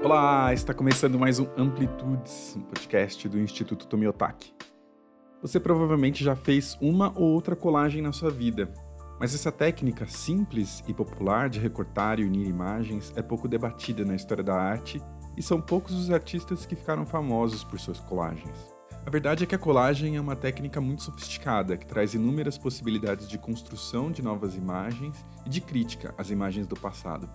Olá, está começando mais um Amplitudes, um podcast do Instituto Tomiotaki. Você provavelmente já fez uma ou outra colagem na sua vida, mas essa técnica simples e popular de recortar e unir imagens é pouco debatida na história da arte e são poucos os artistas que ficaram famosos por suas colagens. A verdade é que a colagem é uma técnica muito sofisticada que traz inúmeras possibilidades de construção de novas imagens e de crítica às imagens do passado.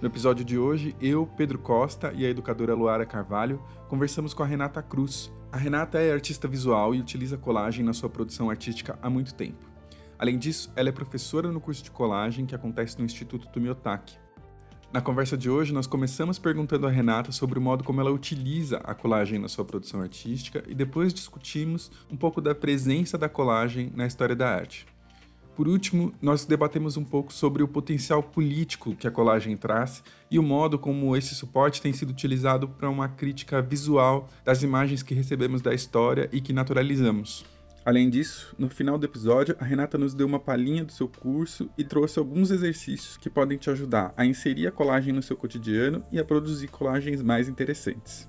No episódio de hoje, eu, Pedro Costa e a educadora Luara Carvalho conversamos com a Renata Cruz. A Renata é artista visual e utiliza colagem na sua produção artística há muito tempo. Além disso, ela é professora no curso de colagem que acontece no Instituto Tumiotaki. Na conversa de hoje, nós começamos perguntando a Renata sobre o modo como ela utiliza a colagem na sua produção artística e depois discutimos um pouco da presença da colagem na história da arte. Por último, nós debatemos um pouco sobre o potencial político que a colagem traz e o modo como esse suporte tem sido utilizado para uma crítica visual das imagens que recebemos da história e que naturalizamos. Além disso, no final do episódio, a Renata nos deu uma palhinha do seu curso e trouxe alguns exercícios que podem te ajudar a inserir a colagem no seu cotidiano e a produzir colagens mais interessantes.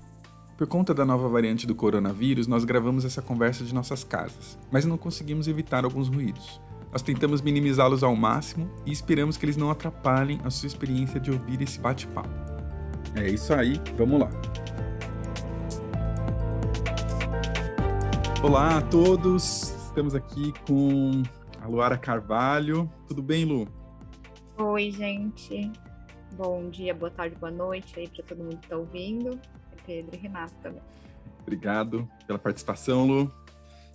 Por conta da nova variante do coronavírus, nós gravamos essa conversa de nossas casas, mas não conseguimos evitar alguns ruídos. Nós tentamos minimizá-los ao máximo e esperamos que eles não atrapalhem a sua experiência de ouvir esse bate-papo. É isso aí, vamos lá! Olá a todos, estamos aqui com a Luara Carvalho. Tudo bem, Lu? Oi, gente. Bom dia, boa tarde, boa noite aí para todo mundo que está ouvindo. É Pedro e Renata também. Obrigado pela participação, Lu.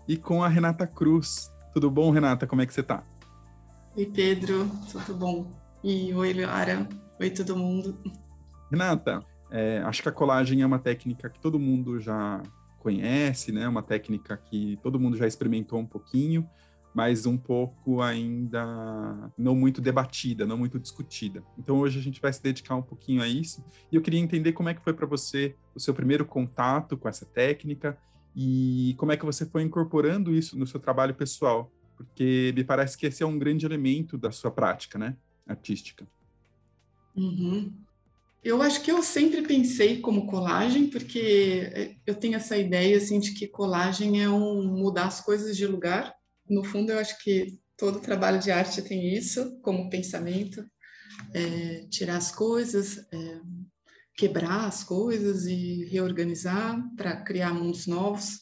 E com a Renata Cruz. Tudo bom, Renata? Como é que você está? Oi, Pedro. Tudo bom? E oi, Luara. Oi, todo mundo. Renata, é, acho que a colagem é uma técnica que todo mundo já conhece, né? Uma técnica que todo mundo já experimentou um pouquinho, mas um pouco ainda não muito debatida, não muito discutida. Então hoje a gente vai se dedicar um pouquinho a isso. E eu queria entender como é que foi para você o seu primeiro contato com essa técnica e como é que você foi incorporando isso no seu trabalho pessoal? Porque me parece que esse é um grande elemento da sua prática, né, artística. Uhum. Eu acho que eu sempre pensei como colagem, porque eu tenho essa ideia assim de que colagem é um mudar as coisas de lugar. No fundo, eu acho que todo trabalho de arte tem isso como pensamento, é, tirar as coisas, é, quebrar as coisas e reorganizar para criar mundos novos.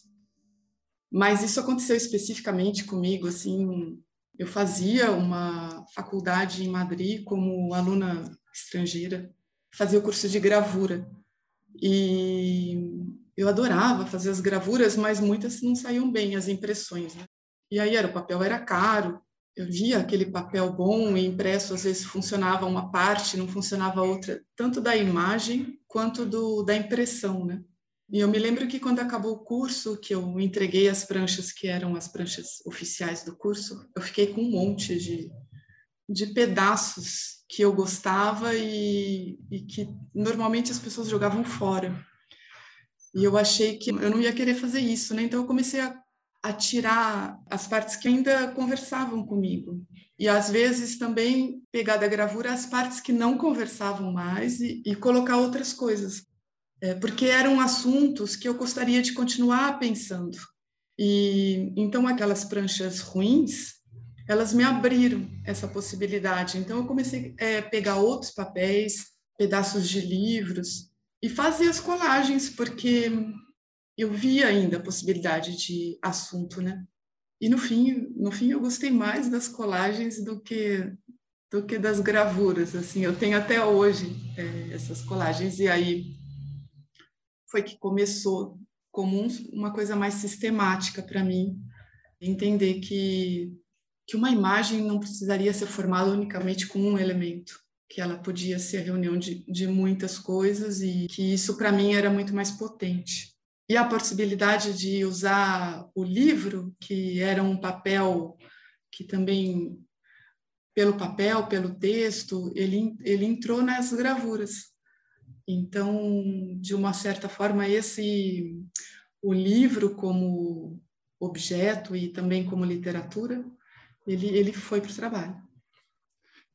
Mas isso aconteceu especificamente comigo, assim, eu fazia uma faculdade em Madrid como aluna estrangeira, fazia o curso de gravura. E eu adorava fazer as gravuras, mas muitas não saíam bem as impressões, né? E aí era o papel era caro, eu via aquele papel bom e impresso, às vezes funcionava uma parte, não funcionava outra, tanto da imagem quanto do, da impressão, né? E eu me lembro que quando acabou o curso, que eu entreguei as pranchas que eram as pranchas oficiais do curso, eu fiquei com um monte de, de pedaços que eu gostava e, e que normalmente as pessoas jogavam fora. E eu achei que eu não ia querer fazer isso, né? Então eu comecei a a tirar as partes que ainda conversavam comigo. E às vezes também pegar da gravura as partes que não conversavam mais e, e colocar outras coisas. É, porque eram assuntos que eu gostaria de continuar pensando. E então aquelas pranchas ruins, elas me abriram essa possibilidade. Então eu comecei a é, pegar outros papéis, pedaços de livros e fazer as colagens, porque eu via ainda a possibilidade de assunto, né? E no fim, no fim eu gostei mais das colagens do que do que das gravuras, assim. Eu tenho até hoje é, essas colagens e aí foi que começou como um, uma coisa mais sistemática para mim entender que que uma imagem não precisaria ser formada unicamente com um elemento, que ela podia ser a reunião de, de muitas coisas e que isso para mim era muito mais potente e a possibilidade de usar o livro, que era um papel que também, pelo papel, pelo texto, ele, ele entrou nas gravuras. Então, de uma certa forma, esse o livro como objeto e também como literatura, ele, ele foi para o trabalho.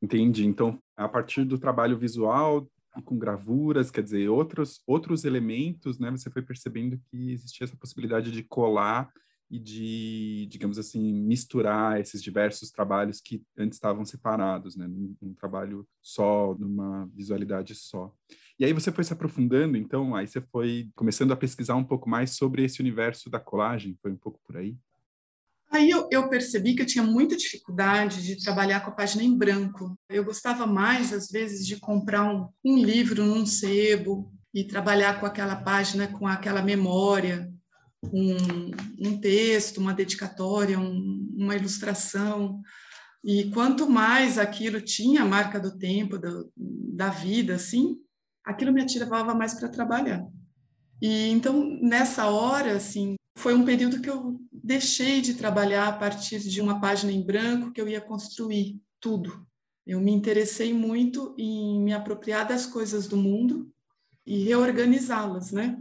Entendi. Então, a partir do trabalho visual com gravuras, quer dizer, outros, outros elementos, né? Você foi percebendo que existia essa possibilidade de colar e de, digamos assim, misturar esses diversos trabalhos que antes estavam separados, né? Num, num trabalho só, numa visualidade só. E aí você foi se aprofundando, então, aí você foi começando a pesquisar um pouco mais sobre esse universo da colagem, foi um pouco por aí? Aí eu, eu, percebi que eu tinha muita dificuldade de trabalhar com a página em branco. Eu gostava mais, às vezes, de comprar um, um livro num sebo e trabalhar com aquela página, com aquela memória, um, um texto, uma dedicatória, um, uma ilustração. E quanto mais aquilo tinha a marca do tempo, do, da vida, assim, aquilo me ativava mais para trabalhar. E então, nessa hora, assim, foi um período que eu deixei de trabalhar a partir de uma página em branco que eu ia construir tudo. Eu me interessei muito em me apropriar das coisas do mundo e reorganizá-las, né?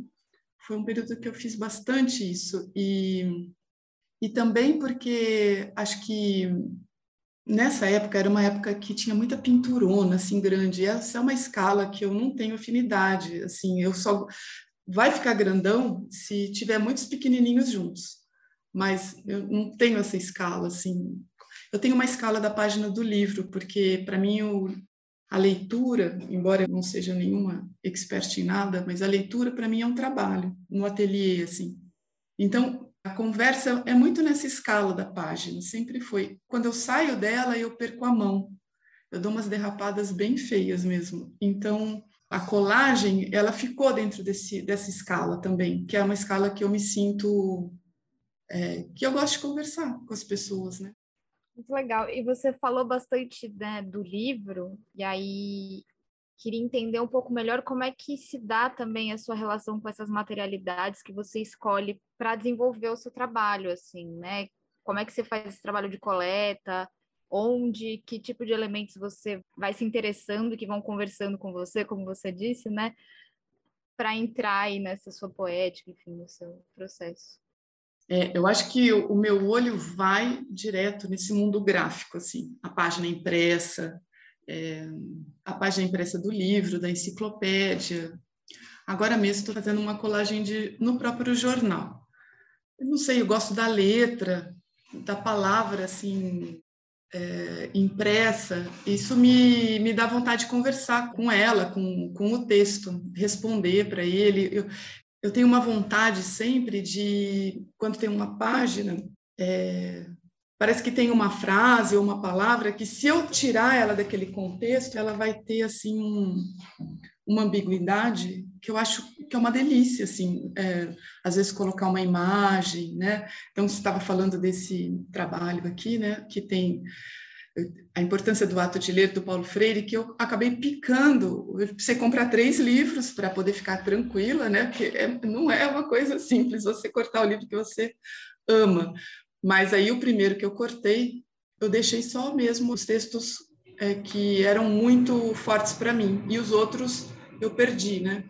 Foi um período que eu fiz bastante isso e e também porque acho que nessa época era uma época que tinha muita pinturona assim grande. Essa é uma escala que eu não tenho afinidade, assim, eu só vai ficar grandão se tiver muitos pequenininhos juntos. Mas eu não tenho essa escala assim. Eu tenho uma escala da página do livro, porque para mim o, a leitura, embora eu não seja nenhuma expert em nada, mas a leitura para mim é um trabalho no ateliê assim. Então, a conversa é muito nessa escala da página, sempre foi. Quando eu saio dela, eu perco a mão. Eu dou umas derrapadas bem feias mesmo. Então, a colagem ela ficou dentro desse, dessa escala também, que é uma escala que eu me sinto é, que eu gosto de conversar com as pessoas, né? Muito legal. E você falou bastante né, do livro, e aí queria entender um pouco melhor como é que se dá também a sua relação com essas materialidades que você escolhe para desenvolver o seu trabalho, assim, né? Como é que você faz esse trabalho de coleta? onde, que tipo de elementos você vai se interessando, que vão conversando com você, como você disse, né? Para entrar aí nessa sua poética, enfim, no seu processo. É, eu acho que o meu olho vai direto nesse mundo gráfico, assim, a página impressa, é, a página impressa do livro, da enciclopédia. Agora mesmo estou fazendo uma colagem de, no próprio jornal. Eu não sei, eu gosto da letra, da palavra, assim, é, impressa, isso me, me dá vontade de conversar com ela, com, com o texto, responder para ele. Eu, eu tenho uma vontade sempre de, quando tem uma página, é, parece que tem uma frase ou uma palavra que, se eu tirar ela daquele contexto, ela vai ter assim um, uma ambiguidade que eu acho que é uma delícia, assim, é, às vezes colocar uma imagem, né? Então, você estava falando desse trabalho aqui, né? Que tem a importância do ato de ler do Paulo Freire, que eu acabei picando. Você comprar três livros para poder ficar tranquila, né? Porque é, não é uma coisa simples você cortar o livro que você ama. Mas aí o primeiro que eu cortei, eu deixei só mesmo os textos é, que eram muito fortes para mim e os outros eu perdi, né?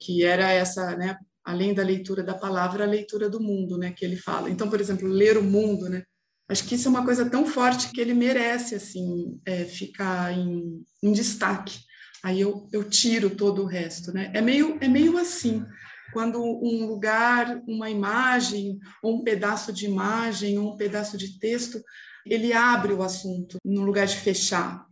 Que era essa, né? Além da leitura da palavra, a leitura do mundo, né? Que ele fala. Então, por exemplo, ler o mundo, né? Acho que isso é uma coisa tão forte que ele merece, assim, é, ficar em, em destaque. Aí eu, eu tiro todo o resto, né? É meio, é meio assim quando um lugar, uma imagem, ou um pedaço de imagem, ou um pedaço de texto, ele abre o assunto no lugar de fechar.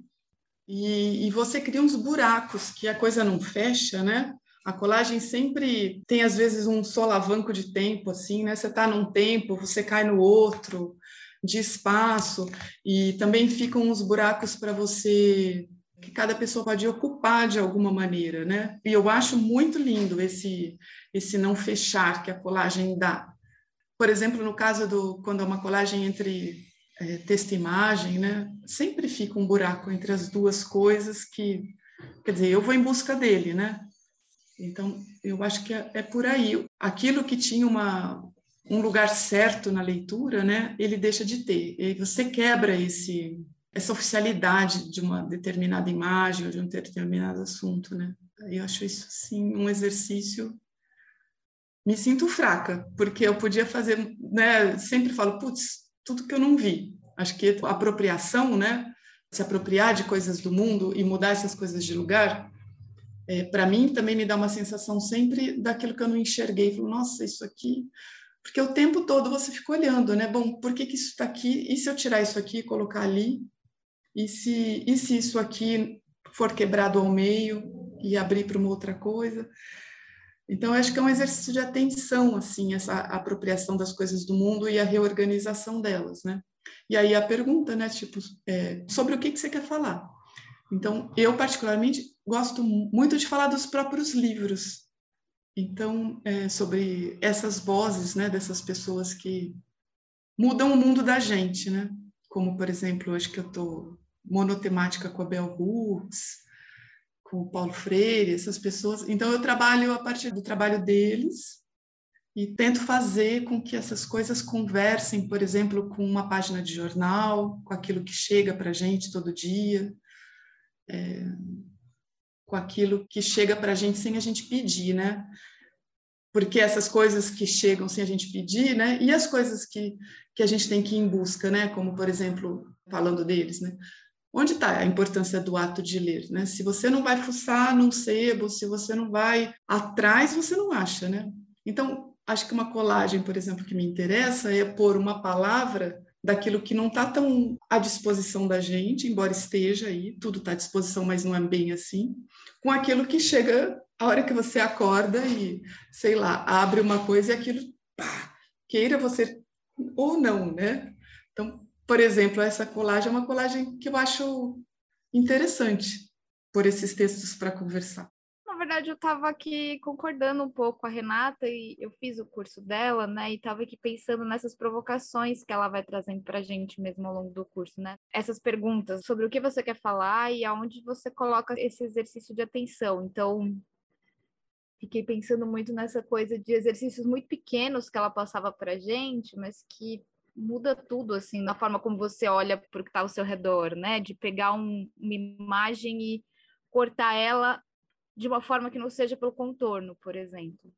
E, e, você cria uns buracos que a coisa não fecha, né? A colagem sempre tem, às vezes, um solavanco de tempo, assim, né? Você está num tempo, você cai no outro, de espaço, e também ficam uns buracos para você que cada pessoa pode ocupar de alguma maneira, né? E eu acho muito lindo esse esse não fechar que a colagem dá. Por exemplo, no caso do quando é uma colagem entre é, texto e imagem, né? Sempre fica um buraco entre as duas coisas que, quer dizer, eu vou em busca dele, né? Então, eu acho que é, é por aí. Aquilo que tinha uma, um lugar certo na leitura, né? Ele deixa de ter. E você quebra esse essa oficialidade de uma determinada imagem ou de um determinado assunto, né? Eu acho isso sim um exercício me sinto fraca, porque eu podia fazer, né, sempre falo, putz, tudo que eu não vi. Acho que a apropriação, né? Se apropriar de coisas do mundo e mudar essas coisas de lugar, é, para mim também me dá uma sensação sempre daquilo que eu não enxerguei. Falo, nossa, isso aqui. Porque o tempo todo você fica olhando, né? Bom, por que, que isso está aqui? E se eu tirar isso aqui e colocar ali? E se, e se isso aqui for quebrado ao meio e abrir para uma outra coisa? Então, acho que é um exercício de atenção, assim, essa apropriação das coisas do mundo e a reorganização delas, né? E aí a pergunta, né, tipo, é, sobre o que, que você quer falar? Então, eu particularmente gosto muito de falar dos próprios livros. Então, é, sobre essas vozes, né, dessas pessoas que mudam o mundo da gente, né? Como, por exemplo, acho que eu estou monotemática com a Bell Hooks, com o Paulo Freire, essas pessoas. Então, eu trabalho a partir do trabalho deles e tento fazer com que essas coisas conversem, por exemplo, com uma página de jornal, com aquilo que chega para a gente todo dia, é, com aquilo que chega para a gente sem a gente pedir, né? Porque essas coisas que chegam sem a gente pedir, né? E as coisas que, que a gente tem que ir em busca, né? Como, por exemplo, falando deles, né? Onde está a importância do ato de ler? Né? Se você não vai fuçar num sebo, se você não vai atrás, você não acha, né? Então, acho que uma colagem, por exemplo, que me interessa é pôr uma palavra daquilo que não está tão à disposição da gente, embora esteja aí, tudo está à disposição, mas não é bem assim, com aquilo que chega a hora que você acorda e, sei lá, abre uma coisa e aquilo, pá, queira você ou não, né? Então, por exemplo, essa colagem é uma colagem que eu acho interessante por esses textos para conversar. Verdade, eu estava aqui concordando um pouco com a Renata e eu fiz o curso dela, né? E estava aqui pensando nessas provocações que ela vai trazendo para a gente mesmo ao longo do curso, né? Essas perguntas sobre o que você quer falar e aonde você coloca esse exercício de atenção. Então, fiquei pensando muito nessa coisa de exercícios muito pequenos que ela passava para gente, mas que muda tudo, assim, na forma como você olha para o que está ao seu redor, né? De pegar um, uma imagem e cortar ela de uma forma que não seja pelo contorno, por exemplo.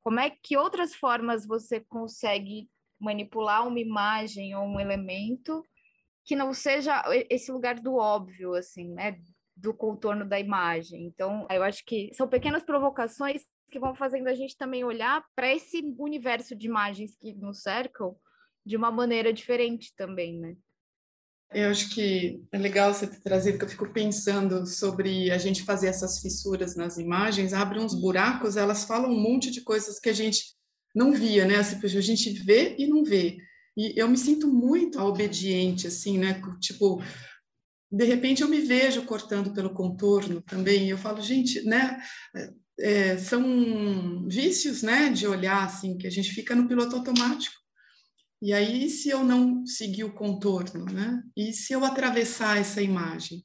Como é que outras formas você consegue manipular uma imagem ou um elemento que não seja esse lugar do óbvio, assim, né? Do contorno da imagem. Então, eu acho que são pequenas provocações que vão fazendo a gente também olhar para esse universo de imagens que nos cercam de uma maneira diferente também, né? Eu acho que é legal você ter trazido, porque eu fico pensando sobre a gente fazer essas fissuras nas imagens, abre uns buracos, elas falam um monte de coisas que a gente não via, né? Assim, a gente vê e não vê. E eu me sinto muito obediente, assim, né? Tipo, de repente eu me vejo cortando pelo contorno também, e eu falo, gente, né? É, são vícios, né? De olhar, assim, que a gente fica no piloto automático. E aí, se eu não seguir o contorno, né? E se eu atravessar essa imagem?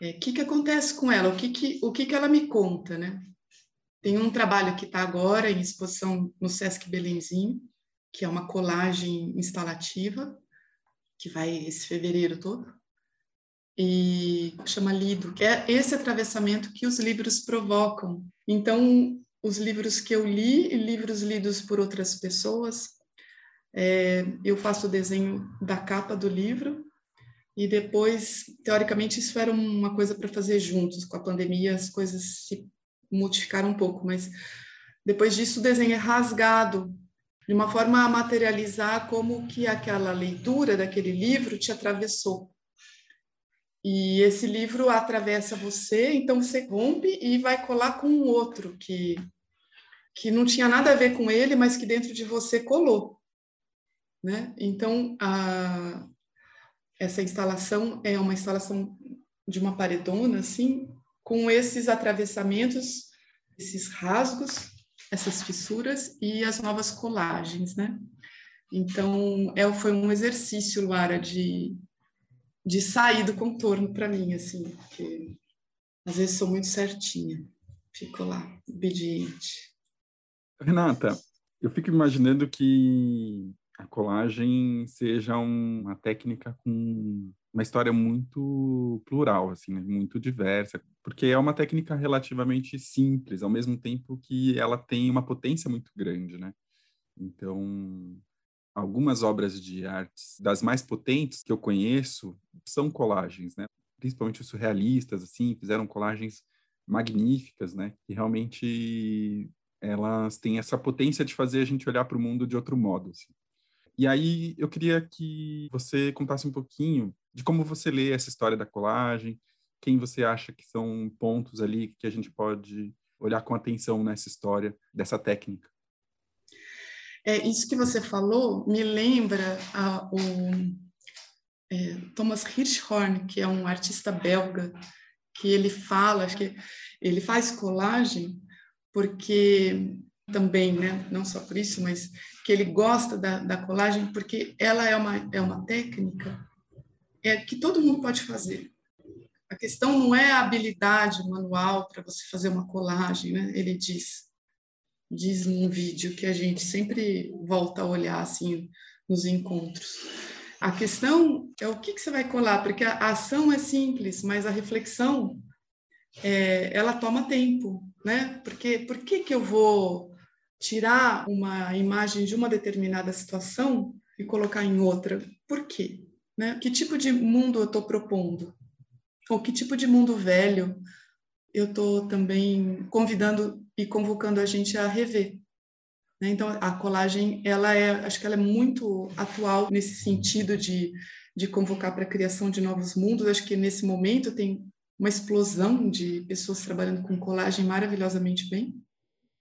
O é, que, que acontece com ela? O que, que, o que, que ela me conta, né? Tem um trabalho que está agora em exposição no Sesc Belenzinho, que é uma colagem instalativa, que vai esse fevereiro todo, e chama Lido, que é esse atravessamento que os livros provocam. Então, os livros que eu li e livros lidos por outras pessoas é, eu faço o desenho da capa do livro e depois, teoricamente, isso era uma coisa para fazer juntos. Com a pandemia, as coisas se modificaram um pouco, mas depois disso, o desenho é rasgado de uma forma a materializar como que aquela leitura daquele livro te atravessou. E esse livro atravessa você, então você rompe e vai colar com um outro que que não tinha nada a ver com ele, mas que dentro de você colou. Né? Então, a, essa instalação é uma instalação de uma paredona, assim, com esses atravessamentos, esses rasgos, essas fissuras e as novas colagens, né? Então, é, foi um exercício, Lara, de, de sair do contorno para mim, assim, porque às vezes sou muito certinha, fico lá, obediente. Renata, eu fico imaginando que a colagem seja uma técnica com uma história muito plural, assim, né? muito diversa, porque é uma técnica relativamente simples, ao mesmo tempo que ela tem uma potência muito grande, né? Então, algumas obras de artes das mais potentes que eu conheço são colagens, né? Principalmente os surrealistas, assim, fizeram colagens magníficas, né? Que realmente elas têm essa potência de fazer a gente olhar para o mundo de outro modo. Assim. E aí eu queria que você contasse um pouquinho de como você lê essa história da colagem, quem você acha que são pontos ali que a gente pode olhar com atenção nessa história dessa técnica. É, isso que você falou me lembra a, o é, Thomas Hirschhorn, que é um artista belga, que ele fala, acho que ele faz colagem porque também, né, não só por isso, mas que ele gosta da, da colagem porque ela é uma, é uma técnica é, que todo mundo pode fazer. A questão não é a habilidade manual para você fazer uma colagem, né? Ele diz, diz num vídeo que a gente sempre volta a olhar assim nos encontros. A questão é o que, que você vai colar, porque a ação é simples, mas a reflexão é, ela toma tempo, né? Porque por que que eu vou tirar uma imagem de uma determinada situação e colocar em outra? Por quê? Né? Que tipo de mundo eu estou propondo? Ou que tipo de mundo velho eu estou também convidando e convocando a gente a rever? Né? Então, a colagem, ela é, acho que ela é muito atual nesse sentido de, de convocar para a criação de novos mundos. Acho que nesse momento tem uma explosão de pessoas trabalhando com colagem maravilhosamente bem.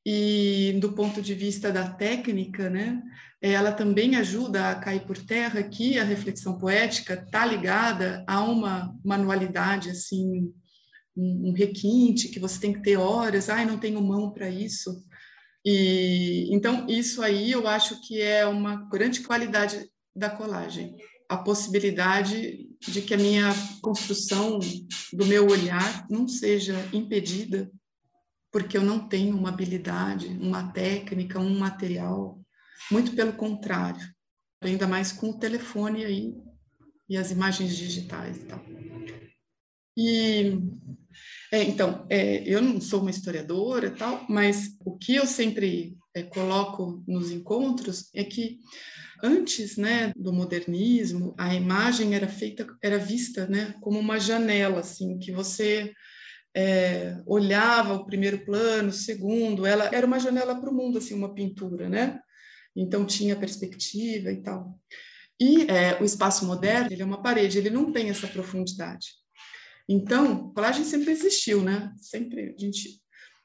E do ponto de vista da técnica, né, ela também ajuda a cair por terra que a reflexão poética está ligada a uma manualidade, assim, um, um requinte que você tem que ter horas, ai, não tenho mão para isso. E então isso aí eu acho que é uma grande qualidade da colagem a possibilidade de que a minha construção do meu olhar não seja impedida porque eu não tenho uma habilidade, uma técnica, um material, muito pelo contrário, ainda mais com o telefone aí e as imagens digitais e tal. E é, então, é, eu não sou uma historiadora tal, mas o que eu sempre é, coloco nos encontros é que antes, né, do modernismo, a imagem era feita, era vista, né, como uma janela, assim, que você é, olhava o primeiro plano, o segundo, ela era uma janela para o mundo, assim, uma pintura, né? Então tinha perspectiva e tal. E é, o espaço moderno, ele é uma parede, ele não tem essa profundidade. Então, colagem sempre existiu, né? Sempre a gente,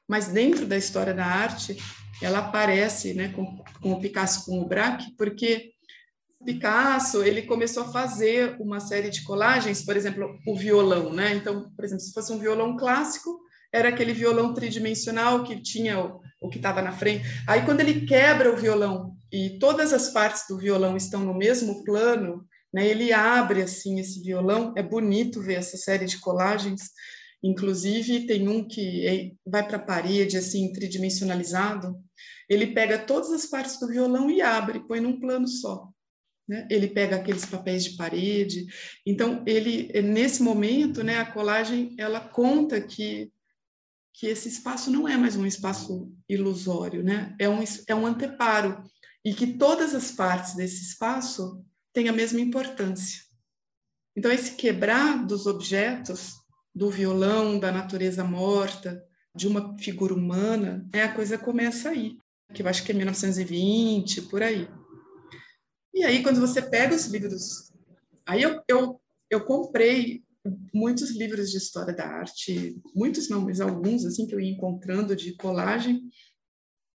mas dentro da história da arte, ela aparece, né, com, com o Picasso, com o Braque, porque Picasso ele começou a fazer uma série de colagens, por exemplo, o violão, né? Então, por exemplo, se fosse um violão clássico, era aquele violão tridimensional que tinha o, o que estava na frente. Aí, quando ele quebra o violão e todas as partes do violão estão no mesmo plano, né? Ele abre assim esse violão, é bonito ver essa série de colagens. Inclusive tem um que vai para a parede assim tridimensionalizado. Ele pega todas as partes do violão e abre, põe num plano só. Né? Ele pega aqueles papéis de parede. Então ele nesse momento, né, a colagem ela conta que que esse espaço não é mais um espaço ilusório, né? É um é um anteparo e que todas as partes desse espaço tem a mesma importância. Então, esse quebrar dos objetos, do violão, da natureza morta, de uma figura humana, é a coisa começa aí, que eu acho que é 1920, por aí. E aí, quando você pega os livros, aí eu, eu, eu comprei muitos livros de história da arte, muitos não, mas alguns, assim, que eu ia encontrando de colagem,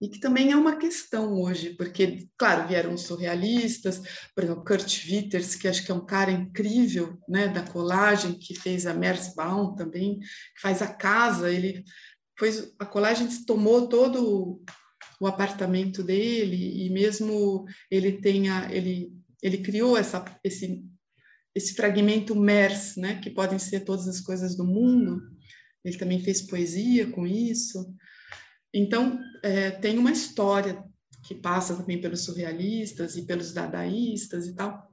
e que também é uma questão hoje, porque, claro, vieram os surrealistas, por exemplo, Kurt Witters, que acho que é um cara incrível, né, da colagem, que fez a Merzbaum também, que faz a casa, ele foi, a colagem tomou todo o apartamento dele, e mesmo ele tenha, ele, ele criou essa, esse, esse fragmento MERS, né, que podem ser todas as coisas do mundo, ele também fez poesia com isso, então, é, tem uma história que passa também pelos surrealistas e pelos dadaístas e tal.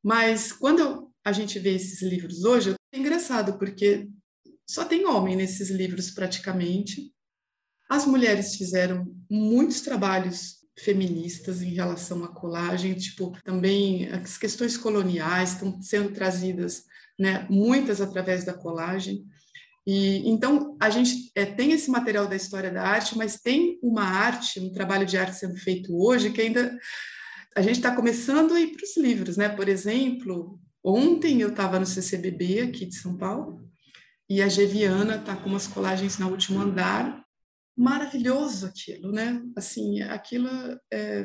Mas quando a gente vê esses livros hoje, é engraçado, porque só tem homem nesses livros praticamente. As mulheres fizeram muitos trabalhos feministas em relação à colagem, tipo, também as questões coloniais estão sendo trazidas, né, muitas através da colagem. E então a gente é, tem esse material da história da arte, mas tem uma arte, um trabalho de arte sendo feito hoje que ainda a gente está começando a ir para os livros, né? Por exemplo, ontem eu estava no CCBB aqui de São Paulo e a Geviana está com umas colagens no último andar, maravilhoso aquilo, né? Assim, aquilo é...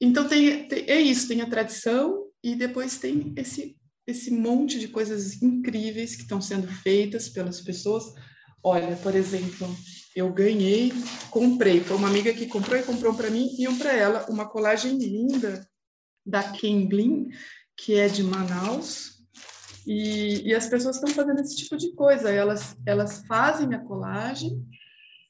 então tem, tem é isso, tem a tradição e depois tem esse esse monte de coisas incríveis que estão sendo feitas pelas pessoas. Olha, por exemplo, eu ganhei, comprei, foi uma amiga que comprou e comprou para mim e um para ela, uma colagem linda da Kemblin, que é de Manaus. E, e as pessoas estão fazendo esse tipo de coisa, elas, elas fazem a colagem,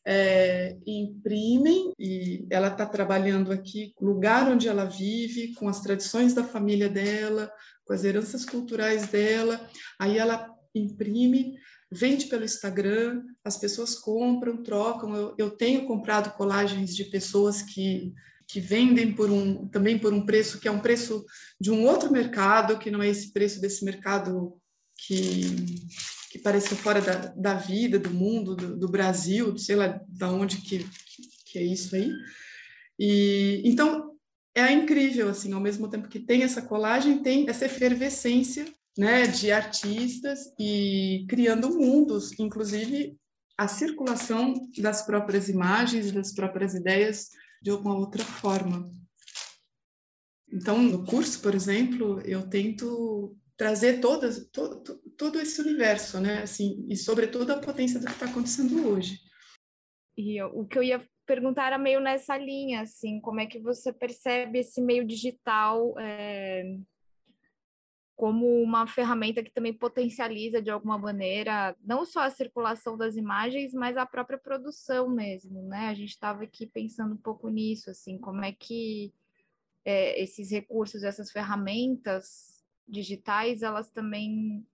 é, imprimem, e ela está trabalhando aqui, lugar onde ela vive, com as tradições da família dela, com as heranças culturais dela, aí ela imprime, vende pelo Instagram, as pessoas compram, trocam. Eu, eu tenho comprado colagens de pessoas que, que vendem por um, também por um preço que é um preço de um outro mercado, que não é esse preço desse mercado que, que parece fora da, da vida, do mundo, do, do Brasil, sei lá de onde que, que é isso aí. E então é incrível, assim, ao mesmo tempo que tem essa colagem, tem essa efervescência, né, de artistas e criando mundos, inclusive a circulação das próprias imagens, das próprias ideias de alguma outra forma. Então, no curso, por exemplo, eu tento trazer todas, todo, todo esse universo, né, assim, e sobretudo a potência do que está acontecendo hoje. E o que eu ia perguntar era meio nessa linha, assim, como é que você percebe esse meio digital é, como uma ferramenta que também potencializa de alguma maneira não só a circulação das imagens, mas a própria produção mesmo, né? A gente estava aqui pensando um pouco nisso, assim, como é que é, esses recursos, essas ferramentas digitais, elas também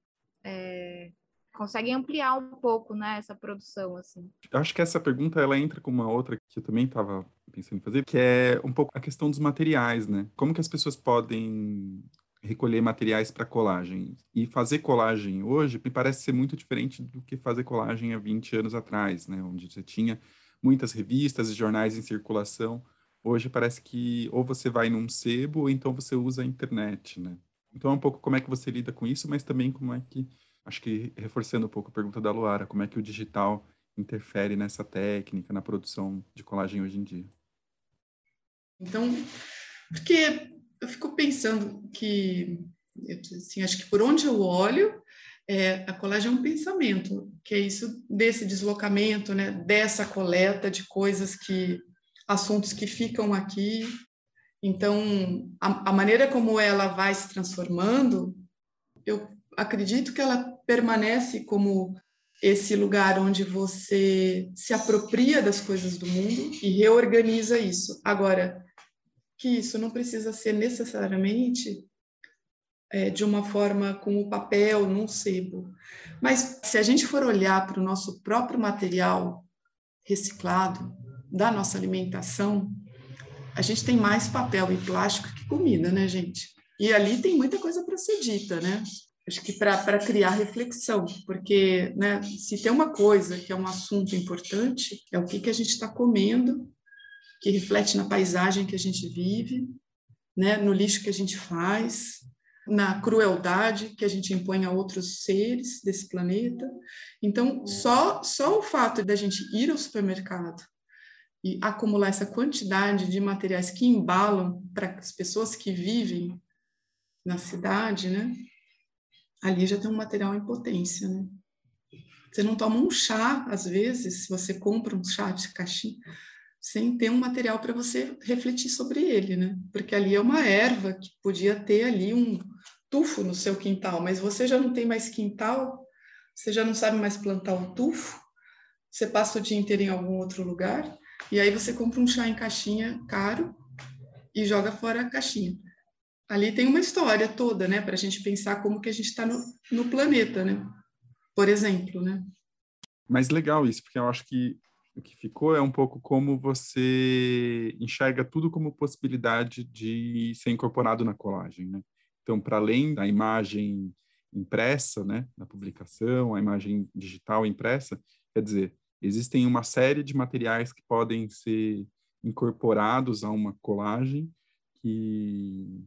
é, conseguem ampliar um pouco, né, essa produção, assim. Acho que essa pergunta, ela entra com uma outra que eu também estava pensando em fazer, que é um pouco a questão dos materiais, né? Como que as pessoas podem recolher materiais para colagem. E fazer colagem hoje me parece ser muito diferente do que fazer colagem há 20 anos atrás, né? Onde você tinha muitas revistas e jornais em circulação. Hoje parece que ou você vai num sebo ou então você usa a internet, né? Então é um pouco como é que você lida com isso, mas também como é que acho que reforçando um pouco a pergunta da Luara, como é que o digital interfere nessa técnica, na produção de colagem hoje em dia? Então, porque eu fico pensando que, assim, acho que por onde eu olho, é, a colagem é um pensamento, que é isso desse deslocamento, né, dessa coleta de coisas que, assuntos que ficam aqui. Então, a, a maneira como ela vai se transformando, eu acredito que ela permanece como esse lugar onde você se apropria das coisas do mundo e reorganiza isso. Agora, que isso não precisa ser necessariamente é, de uma forma com o papel num sebo. Mas se a gente for olhar para o nosso próprio material reciclado, da nossa alimentação, a gente tem mais papel e plástico que comida, né, gente? E ali tem muita coisa para ser dita, né? acho que para criar reflexão, porque né, se tem uma coisa que é um assunto importante, é o que, que a gente está comendo, que reflete na paisagem que a gente vive, né, no lixo que a gente faz, na crueldade que a gente impõe a outros seres desse planeta. Então, só, só o fato da gente ir ao supermercado e acumular essa quantidade de materiais que embalam para as pessoas que vivem na cidade, né? ali já tem um material em potência, né? Você não toma um chá, às vezes, se você compra um chá de caixinha, sem ter um material para você refletir sobre ele, né? Porque ali é uma erva que podia ter ali um tufo no seu quintal, mas você já não tem mais quintal, você já não sabe mais plantar o tufo, você passa o dia inteiro em algum outro lugar, e aí você compra um chá em caixinha caro e joga fora a caixinha ali tem uma história toda, né, para a gente pensar como que a gente está no, no planeta, né, por exemplo, né. Mas legal isso, porque eu acho que o que ficou é um pouco como você enxerga tudo como possibilidade de ser incorporado na colagem, né. Então, para além da imagem impressa, né, na publicação, a imagem digital impressa, quer dizer, existem uma série de materiais que podem ser incorporados a uma colagem que,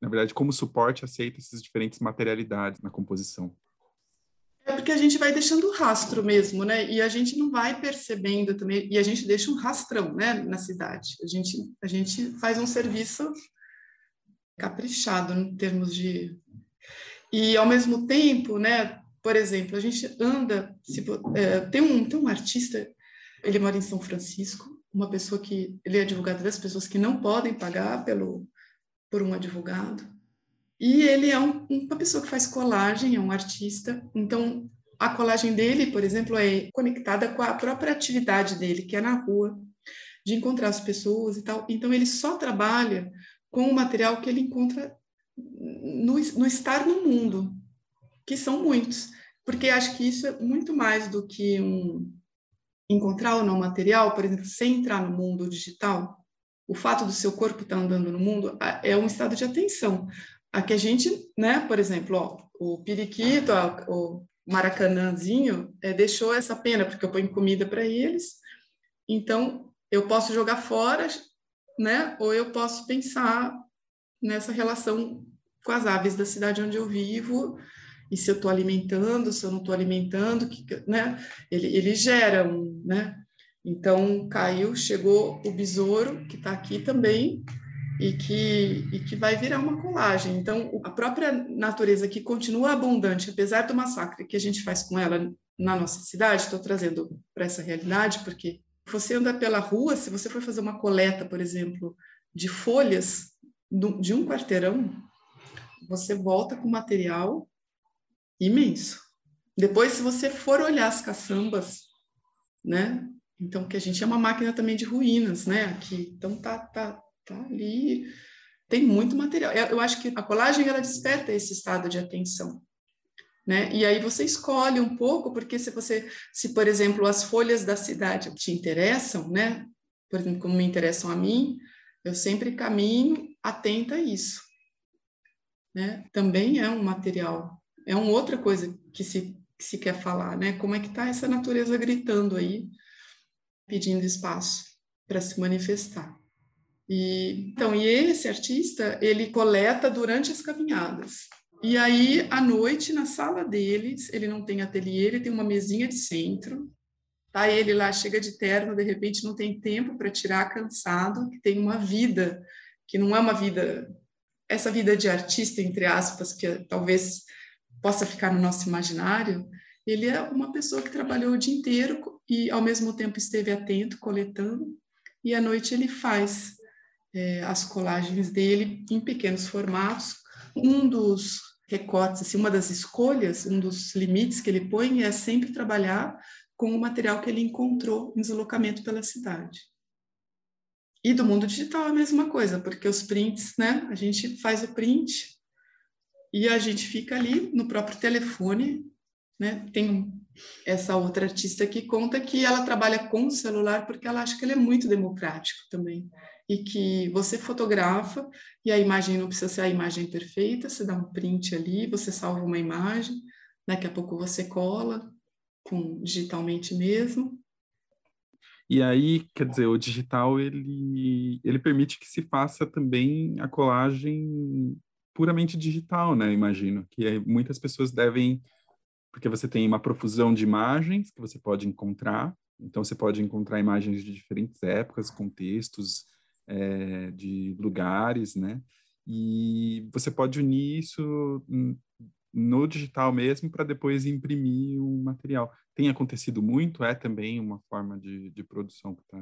na verdade, como suporte, aceita essas diferentes materialidades na composição. É porque a gente vai deixando rastro mesmo, né? E a gente não vai percebendo também, e a gente deixa um rastrão, né, na cidade. A gente, a gente faz um serviço caprichado em termos de. E, ao mesmo tempo, né, por exemplo, a gente anda. Se, é, tem, um, tem um artista, ele mora em São Francisco, uma pessoa que. Ele é advogado das pessoas que não podem pagar pelo, por um advogado. E ele é um, uma pessoa que faz colagem, é um artista. Então, a colagem dele, por exemplo, é conectada com a própria atividade dele, que é na rua, de encontrar as pessoas e tal. Então, ele só trabalha com o material que ele encontra no, no estar no mundo, que são muitos. Porque acho que isso é muito mais do que um encontrar ou não material, por exemplo, sem entrar no mundo digital. O fato do seu corpo estar andando no mundo é um estado de atenção. Aqui a gente, né, por exemplo, ó, o periquito, ó, o maracanãzinho, é, deixou essa pena, porque eu ponho comida para eles. Então, eu posso jogar fora, né, ou eu posso pensar nessa relação com as aves da cidade onde eu vivo, e se eu estou alimentando, se eu não estou alimentando, que, né, ele, ele gera um, né, então caiu, chegou o besouro, que está aqui também, e que, e que vai virar uma colagem. Então, a própria natureza que continua abundante, apesar do massacre que a gente faz com ela na nossa cidade, estou trazendo para essa realidade, porque você anda pela rua, se você for fazer uma coleta, por exemplo, de folhas de um quarteirão, você volta com material imenso. Depois, se você for olhar as caçambas, né? Então, que a gente é uma máquina também de ruínas, né? Aqui, então tá, tá tá ali, tem muito material. Eu acho que a colagem ela desperta esse estado de atenção, né? E aí você escolhe um pouco, porque se você, se por exemplo as folhas da cidade te interessam, né? Por exemplo, como me interessam a mim, eu sempre caminho atenta a isso, né? Também é um material, é uma outra coisa que se que se quer falar, né? Como é que está essa natureza gritando aí, pedindo espaço para se manifestar. E, então, e esse artista, ele coleta durante as caminhadas. E aí, à noite, na sala deles, ele não tem ateliê, ele tem uma mesinha de centro. Tá ele lá, chega de terno, de repente não tem tempo para tirar, cansado, que tem uma vida, que não é uma vida, essa vida de artista, entre aspas, que talvez possa ficar no nosso imaginário, ele é uma pessoa que trabalhou o dia inteiro e, ao mesmo tempo, esteve atento, coletando, e à noite ele faz é, as colagens dele em pequenos formatos. Um dos recortes, assim, uma das escolhas, um dos limites que ele põe é sempre trabalhar com o material que ele encontrou em deslocamento pela cidade. E do mundo digital é a mesma coisa, porque os prints, né? A gente faz o print e a gente fica ali no próprio telefone, né? Tem essa outra artista que conta que ela trabalha com o celular porque ela acha que ele é muito democrático também e que você fotografa e a imagem não precisa ser a imagem perfeita, você dá um print ali, você salva uma imagem, daqui a pouco você cola com digitalmente mesmo. E aí, quer dizer, o digital ele ele permite que se faça também a colagem puramente digital, né? Imagino que muitas pessoas devem porque você tem uma profusão de imagens que você pode encontrar. Então, você pode encontrar imagens de diferentes épocas, contextos, é, de lugares, né? E você pode unir isso no digital mesmo para depois imprimir o material. Tem acontecido muito, é também uma forma de, de produção que está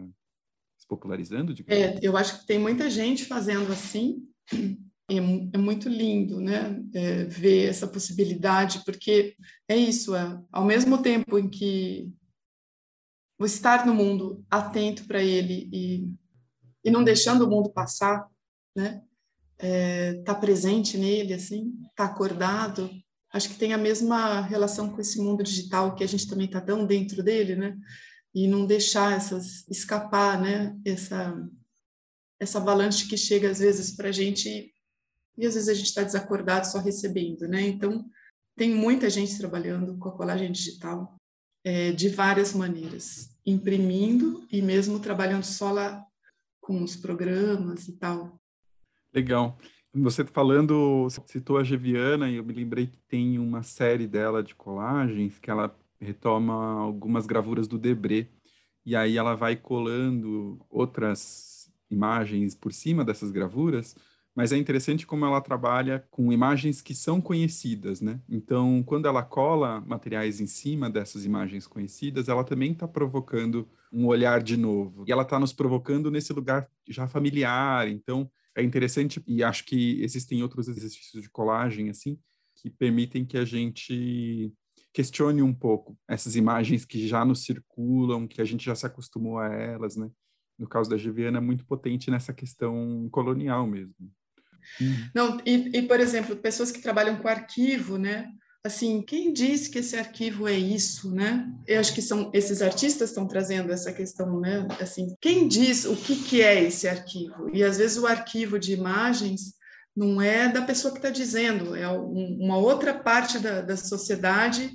se popularizando? É, eu acho que tem muita gente fazendo assim, é, é muito lindo, né, é, ver essa possibilidade, porque é isso, é, ao mesmo tempo em que o estar no mundo atento para ele e e não deixando o mundo passar, né? É, tá presente nele, assim, tá acordado. Acho que tem a mesma relação com esse mundo digital que a gente também tá tão dentro dele, né? E não deixar essas escapar, né? Essa essa avalanche que chega às vezes para a gente e às vezes a gente está desacordado só recebendo, né? Então tem muita gente trabalhando com a colagem digital é, de várias maneiras, imprimindo e mesmo trabalhando só lá com os programas e tal. Legal. Você falando, citou a Geviana e eu me lembrei que tem uma série dela de colagens que ela retoma algumas gravuras do Debré e aí ela vai colando outras imagens por cima dessas gravuras mas é interessante como ela trabalha com imagens que são conhecidas, né? Então, quando ela cola materiais em cima dessas imagens conhecidas, ela também está provocando um olhar de novo. E ela está nos provocando nesse lugar já familiar. Então, é interessante e acho que existem outros exercícios de colagem assim que permitem que a gente questione um pouco essas imagens que já nos circulam, que a gente já se acostumou a elas, né? No caso da Giviana, é muito potente nessa questão colonial mesmo. Uhum. Não, e, e, por exemplo, pessoas que trabalham com arquivo, né? Assim, quem diz que esse arquivo é isso, né? Eu acho que são esses artistas estão trazendo essa questão, né? Assim, quem diz o que, que é esse arquivo? E às vezes o arquivo de imagens não é da pessoa que está dizendo, é um, uma outra parte da, da sociedade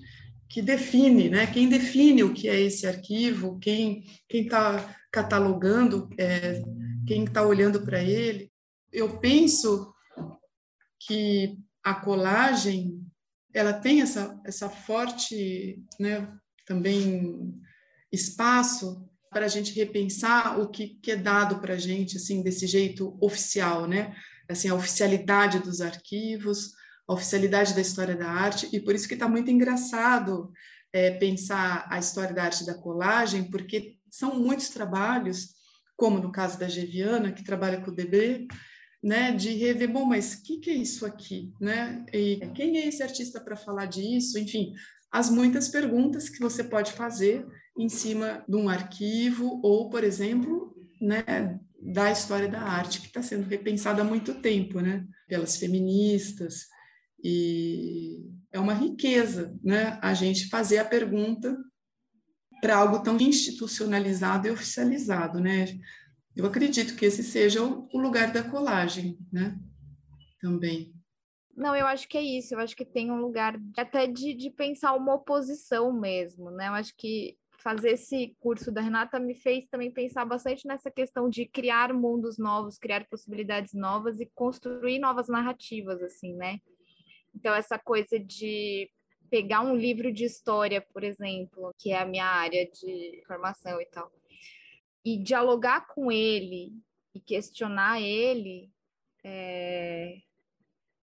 que define, né? Quem define o que é esse arquivo, quem quem está catalogando, é, quem está olhando para ele eu penso que a colagem ela tem essa, essa forte né, também espaço para a gente repensar o que, que é dado para a gente assim desse jeito oficial, né? Assim a oficialidade dos arquivos, a oficialidade da história da arte e por isso que está muito engraçado é, pensar a história da arte da colagem, porque são muitos trabalhos, como no caso da Geviana que trabalha com o DB, né, de rever, bom, mas o que, que, é isso aqui, né? E quem é esse artista para falar disso? Enfim, as muitas perguntas que você pode fazer em cima de um arquivo ou, por exemplo, né, da história da arte que está sendo repensada há muito tempo, né, pelas feministas e é uma riqueza, né, a gente fazer a pergunta para algo tão institucionalizado e oficializado, né? Eu acredito que esse seja o lugar da colagem, né? Também. Não, eu acho que é isso. Eu acho que tem um lugar até de, de pensar uma oposição mesmo, né? Eu acho que fazer esse curso da Renata me fez também pensar bastante nessa questão de criar mundos novos, criar possibilidades novas e construir novas narrativas, assim, né? Então, essa coisa de pegar um livro de história, por exemplo, que é a minha área de formação e tal, e dialogar com ele e questionar ele é,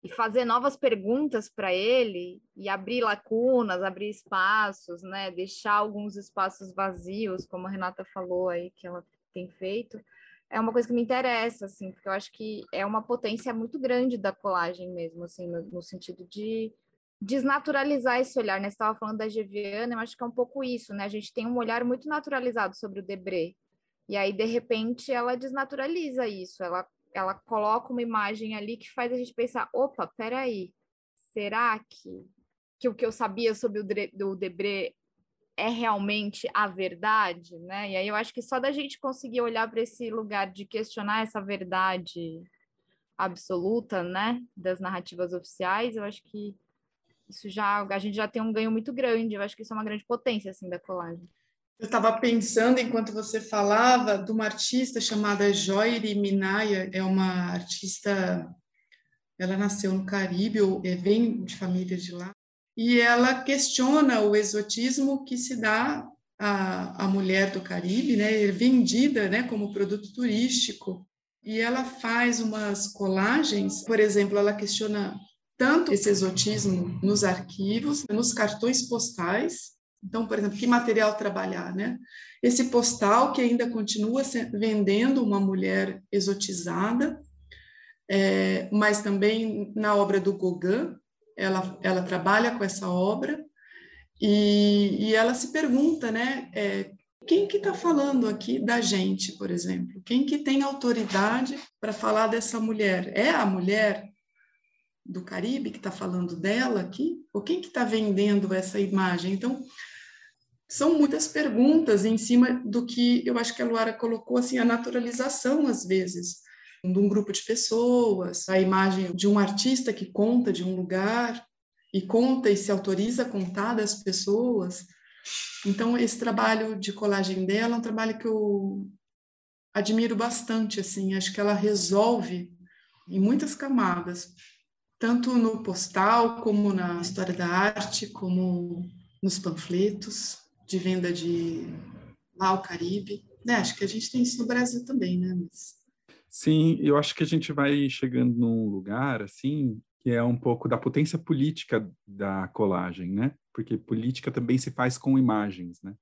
e fazer novas perguntas para ele e abrir lacunas, abrir espaços, né? Deixar alguns espaços vazios, como a Renata falou aí que ela tem feito, é uma coisa que me interessa, assim, porque eu acho que é uma potência muito grande da colagem mesmo, assim, no, no sentido de desnaturalizar esse olhar, né? Você estava falando da Geviana, eu acho que é um pouco isso, né? A gente tem um olhar muito naturalizado sobre o Debré, e aí, de repente, ela desnaturaliza isso, ela, ela coloca uma imagem ali que faz a gente pensar: opa, peraí, será que, que o que eu sabia sobre o, Debré é realmente a verdade, né? E aí eu acho que só da gente conseguir olhar para esse lugar de questionar essa verdade absoluta, né, das narrativas oficiais, eu acho que isso já a gente já tem um ganho muito grande. Eu acho que isso é uma grande potência assim da colagem. Eu estava pensando, enquanto você falava, de uma artista chamada Joyri Minaya, é uma artista, ela nasceu no Caribe, ou é, vem de família de lá, e ela questiona o exotismo que se dá à, à mulher do Caribe, né, é vendida né, como produto turístico, e ela faz umas colagens, por exemplo, ela questiona tanto esse exotismo nos arquivos, nos cartões postais, então, por exemplo, que material trabalhar, né? Esse postal que ainda continua vendendo uma mulher exotizada, é, mas também na obra do Gauguin, ela, ela trabalha com essa obra e, e ela se pergunta, né? É, quem que está falando aqui da gente, por exemplo? Quem que tem autoridade para falar dessa mulher? É a mulher do Caribe que está falando dela aqui? Ou quem que está vendendo essa imagem? Então, são muitas perguntas em cima do que eu acho que a Luara colocou, assim, a naturalização, às vezes, de um grupo de pessoas, a imagem de um artista que conta de um lugar. e conta e se autoriza a contar das pessoas. Então, esse trabalho de colagem dela é um trabalho que eu admiro bastante, assim, acho que ela resolve em muitas camadas, tanto no postal, como na história da arte, como nos panfletos de venda de lá ao Caribe. Né? Acho que a gente tem isso no Brasil também, né? Mas... Sim, eu acho que a gente vai chegando num lugar, assim, que é um pouco da potência política da colagem, né? Porque política também se faz com imagens, né?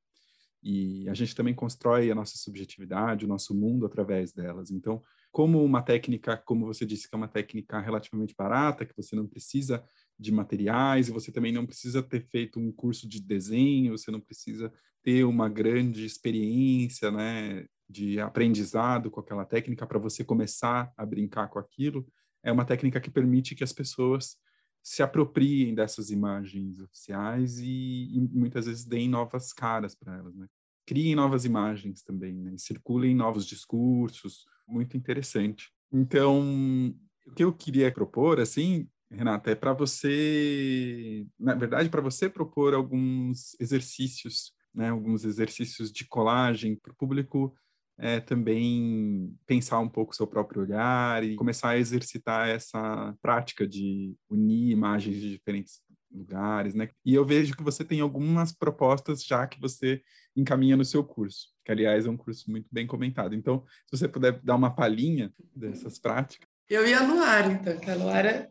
E a gente também constrói a nossa subjetividade, o nosso mundo através delas. Então, como uma técnica, como você disse, que é uma técnica relativamente barata, que você não precisa de materiais, e você também não precisa ter feito um curso de desenho, você não precisa ter uma grande experiência, né, de aprendizado com aquela técnica para você começar a brincar com aquilo. É uma técnica que permite que as pessoas se apropriem dessas imagens oficiais e, e muitas vezes deem novas caras para elas, né? Criem novas imagens também, né? Circulem novos discursos, muito interessante. Então, o que eu queria propor, assim, Renata, é para você, na verdade, para você propor alguns exercícios, né? Alguns exercícios de colagem para o público é, também pensar um pouco seu próprio olhar e começar a exercitar essa prática de unir imagens de diferentes lugares, né? E eu vejo que você tem algumas propostas já que você encaminha no seu curso, que aliás é um curso muito bem comentado. Então, se você puder dar uma palhinha dessas práticas. Eu ia a Luara, então, que a Luara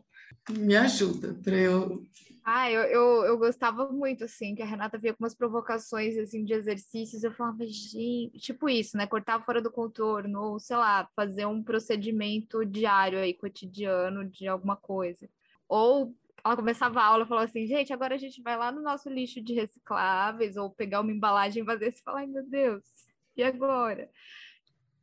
me ajuda para eu ah, eu, eu, eu gostava muito, assim, que a Renata via com umas provocações, assim, de exercícios, eu falava, gente, tipo isso, né, cortar fora do contorno, ou, sei lá, fazer um procedimento diário aí, cotidiano de alguma coisa. Ou ela começava a aula e falava assim, gente, agora a gente vai lá no nosso lixo de recicláveis, ou pegar uma embalagem e fazer isso, falar, ai, meu Deus, e agora?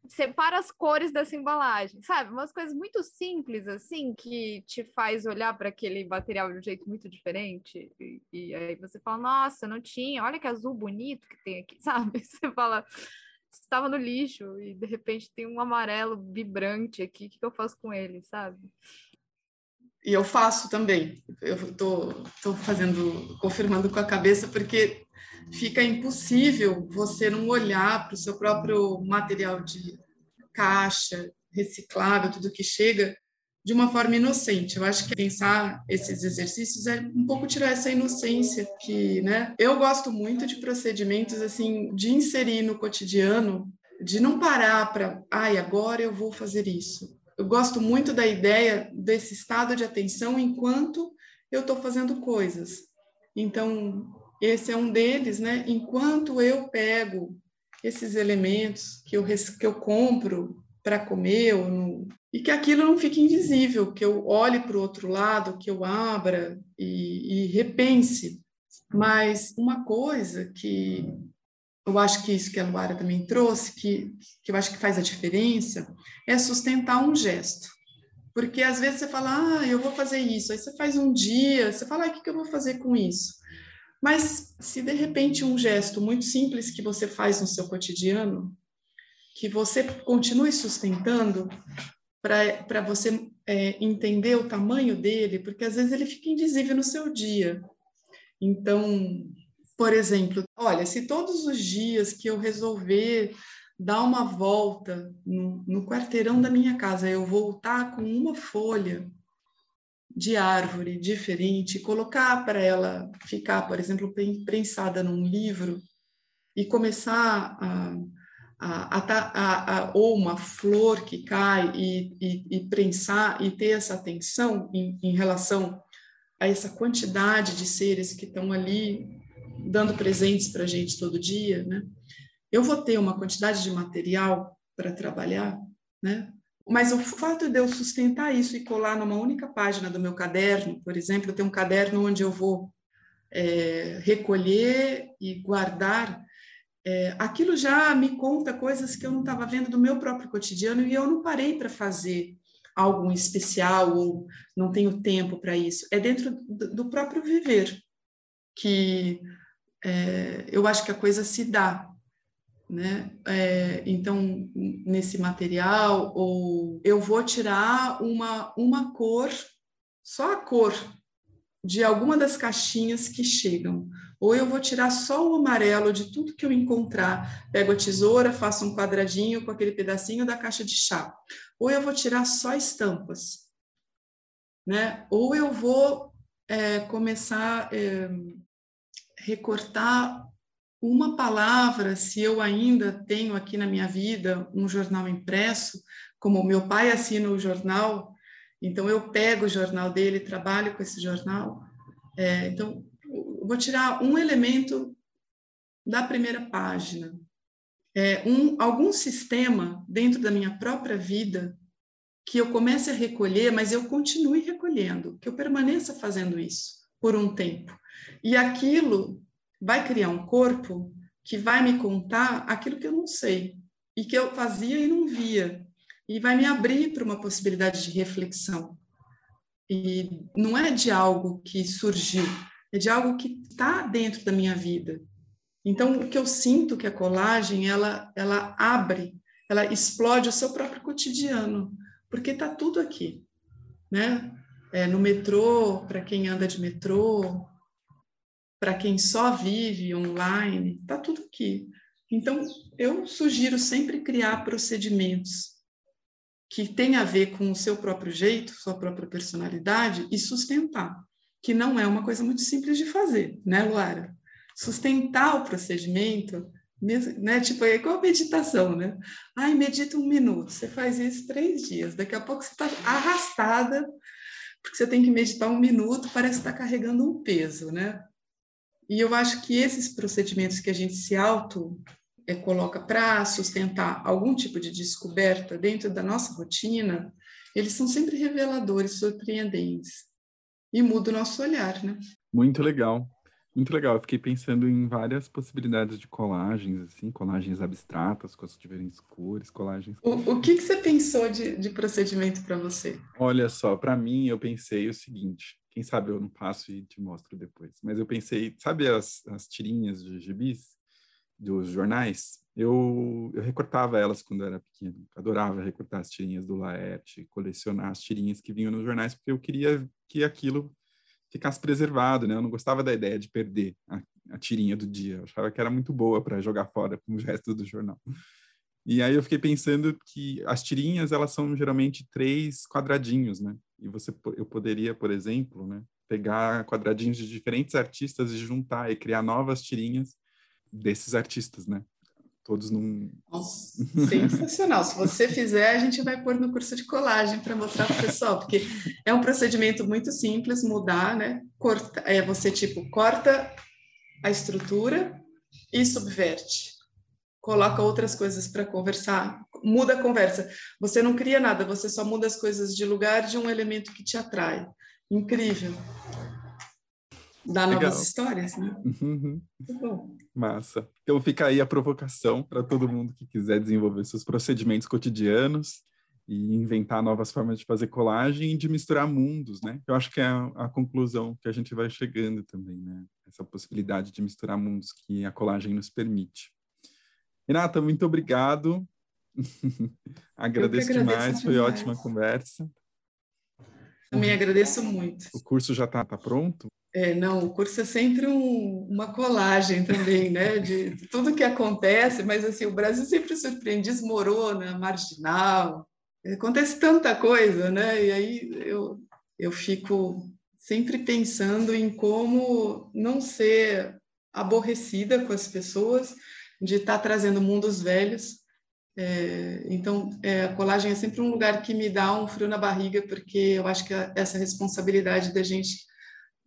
Separa as cores dessa embalagem, sabe? Umas coisas muito simples, assim, que te faz olhar para aquele material de um jeito muito diferente. E, e, aí você fala, nossa, não tinha, olha que azul bonito que tem aqui, sabe? Você fala, estava no lixo e de repente tem um amarelo vibrante aqui, o que, que eu faço com ele, sabe? E eu faço também. Eu estou fazendo, confirmando com a cabeça, porque fica impossível você não olhar para o seu próprio material de caixa, reciclável, tudo que chega, de uma forma inocente. Eu acho que pensar esses exercícios é um pouco tirar essa inocência que, né? Eu gosto muito de procedimentos assim, de inserir no cotidiano, de não parar para, ai, agora eu vou fazer isso. Eu gosto muito da ideia desse estado de atenção enquanto eu estou fazendo coisas. Então, esse é um deles, né? Enquanto eu pego esses elementos que eu, que eu compro para comer no, e que aquilo não fique invisível, que eu olhe para o outro lado, que eu abra e, e repense. Mas uma coisa que eu acho que isso que a Luara também trouxe, que, que eu acho que faz a diferença, é sustentar um gesto. Porque às vezes você fala, ah, eu vou fazer isso, aí você faz um dia, você fala, ah, o que, eu vou fazer com isso? Mas se de repente um gesto muito simples que você faz no seu cotidiano, que você continue sustentando para você é, entender o tamanho dele, porque às vezes ele fica invisível no seu dia. Então, por exemplo, olha, se todos os dias que eu resolver dar uma volta no, no quarteirão da minha casa, eu voltar com uma folha de árvore diferente, colocar para ela ficar, por exemplo, prensada num livro e começar a, a, a, a ou uma flor que cai e, e, e, prensar e ter essa atenção em, em relação a essa quantidade de seres que estão ali dando presentes para a gente todo dia, né? Eu vou ter uma quantidade de material para trabalhar, né? Mas o fato de eu sustentar isso e colar numa única página do meu caderno, por exemplo, eu tenho um caderno onde eu vou é, recolher e guardar, é, aquilo já me conta coisas que eu não estava vendo do meu próprio cotidiano e eu não parei para fazer algo especial ou não tenho tempo para isso. É dentro do próprio viver que é, eu acho que a coisa se dá né? É, então, nesse material, ou eu vou tirar uma, uma cor, só a cor de alguma das caixinhas que chegam. Ou eu vou tirar só o amarelo de tudo que eu encontrar. Pego a tesoura, faço um quadradinho com aquele pedacinho da caixa de chá. Ou eu vou tirar só estampas. Né? Ou eu vou é, começar é, recortar uma palavra, se eu ainda tenho aqui na minha vida um jornal impresso, como meu pai assina o jornal, então eu pego o jornal dele, trabalho com esse jornal. É, então, vou tirar um elemento da primeira página, é, um, algum sistema dentro da minha própria vida que eu comece a recolher, mas eu continue recolhendo, que eu permaneça fazendo isso por um tempo. E aquilo vai criar um corpo que vai me contar aquilo que eu não sei e que eu fazia e não via e vai me abrir para uma possibilidade de reflexão. E não é de algo que surgiu, é de algo que está dentro da minha vida. Então, o que eu sinto que a colagem, ela, ela abre, ela explode o seu próprio cotidiano, porque está tudo aqui, né? É, no metrô, para quem anda de metrô, para quem só vive online, está tudo aqui. Então, eu sugiro sempre criar procedimentos que tenham a ver com o seu próprio jeito, sua própria personalidade e sustentar, que não é uma coisa muito simples de fazer, né, Luara? Sustentar o procedimento, né? Tipo, é igual meditação, né? Ai, medita um minuto, você faz isso três dias, daqui a pouco você está arrastada, porque você tem que meditar um minuto, parece estar tá carregando um peso, né? E eu acho que esses procedimentos que a gente se auto é, coloca para sustentar algum tipo de descoberta dentro da nossa rotina, eles são sempre reveladores, surpreendentes e muda o nosso olhar, né? Muito legal. Muito legal, eu fiquei pensando em várias possibilidades de colagens, assim, colagens abstratas com as diferentes cores, colagens. O, o que, que você pensou de, de procedimento para você? Olha só, para mim eu pensei o seguinte: quem sabe eu não passo e te mostro depois. Mas eu pensei, sabe as, as tirinhas de gibis dos jornais? Eu, eu recortava elas quando era pequeno. Adorava recortar as tirinhas do Laerte, colecionar as tirinhas que vinham nos jornais, porque eu queria que aquilo ficasse preservado, né? Eu não gostava da ideia de perder a, a tirinha do dia. Eu achava que era muito boa para jogar fora com os restos do jornal. E aí eu fiquei pensando que as tirinhas, elas são geralmente três quadradinhos, né? E você, eu poderia, por exemplo, né, pegar quadradinhos de diferentes artistas e juntar e criar novas tirinhas desses artistas, né? Todos num. Nossa, sensacional. Se você fizer, a gente vai pôr no curso de colagem para mostrar para o pessoal, porque é um procedimento muito simples, mudar, né? Corta, é, você, tipo, corta a estrutura e subverte coloca outras coisas para conversar, muda a conversa. Você não cria nada, você só muda as coisas de lugar de um elemento que te atrai. Incrível. Dá Legal. novas histórias, né? Uhum. Massa. Então fica aí a provocação para todo mundo que quiser desenvolver seus procedimentos cotidianos e inventar novas formas de fazer colagem e de misturar mundos, né? Eu acho que é a, a conclusão que a gente vai chegando também, né? Essa possibilidade de misturar mundos que a colagem nos permite. Renata, muito obrigado. agradeço, demais, foi demais. ótima conversa. Também agradeço muito. O curso já está tá pronto? É, não, o curso é sempre um, uma colagem também, né, de, de, tudo que acontece, mas assim, o Brasil sempre surpreende, desmorona, marginal, acontece tanta coisa, né, e aí eu, eu fico sempre pensando em como não ser aborrecida com as pessoas, de estar tá trazendo mundos velhos. É, então, é, a colagem é sempre um lugar que me dá um frio na barriga, porque eu acho que essa responsabilidade da gente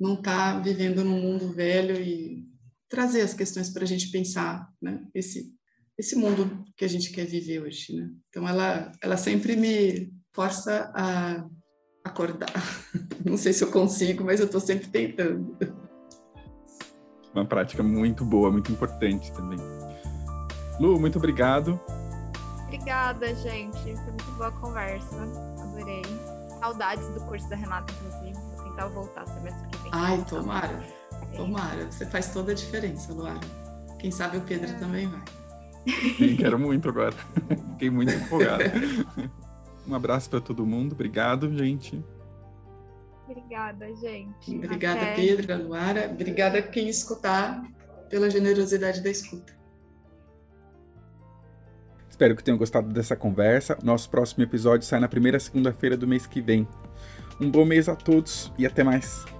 não estar tá vivendo num mundo velho e trazer as questões para a gente pensar, né? Esse esse mundo que a gente quer viver hoje, né? Então, ela ela sempre me força a acordar. Não sei se eu consigo, mas eu estou sempre tentando. Uma prática muito boa, muito importante também. Lu, muito obrigado. Obrigada, gente. Foi muito boa a conversa. Adorei. Saudades do curso da Renata, inclusive. Vou tentar voltar semestre que vem. Ai, tomara. É. Tomara. Você faz toda a diferença, Luara. Quem sabe o Pedro é. também vai. Sim, quero muito agora. Fiquei muito empolgado. um abraço para todo mundo. Obrigado, gente. Obrigada, gente. Obrigada, Até. Pedro, Luara. Obrigada a quem escutar pela generosidade da escuta. Espero que tenham gostado dessa conversa. Nosso próximo episódio sai na primeira segunda-feira do mês que vem. Um bom mês a todos e até mais.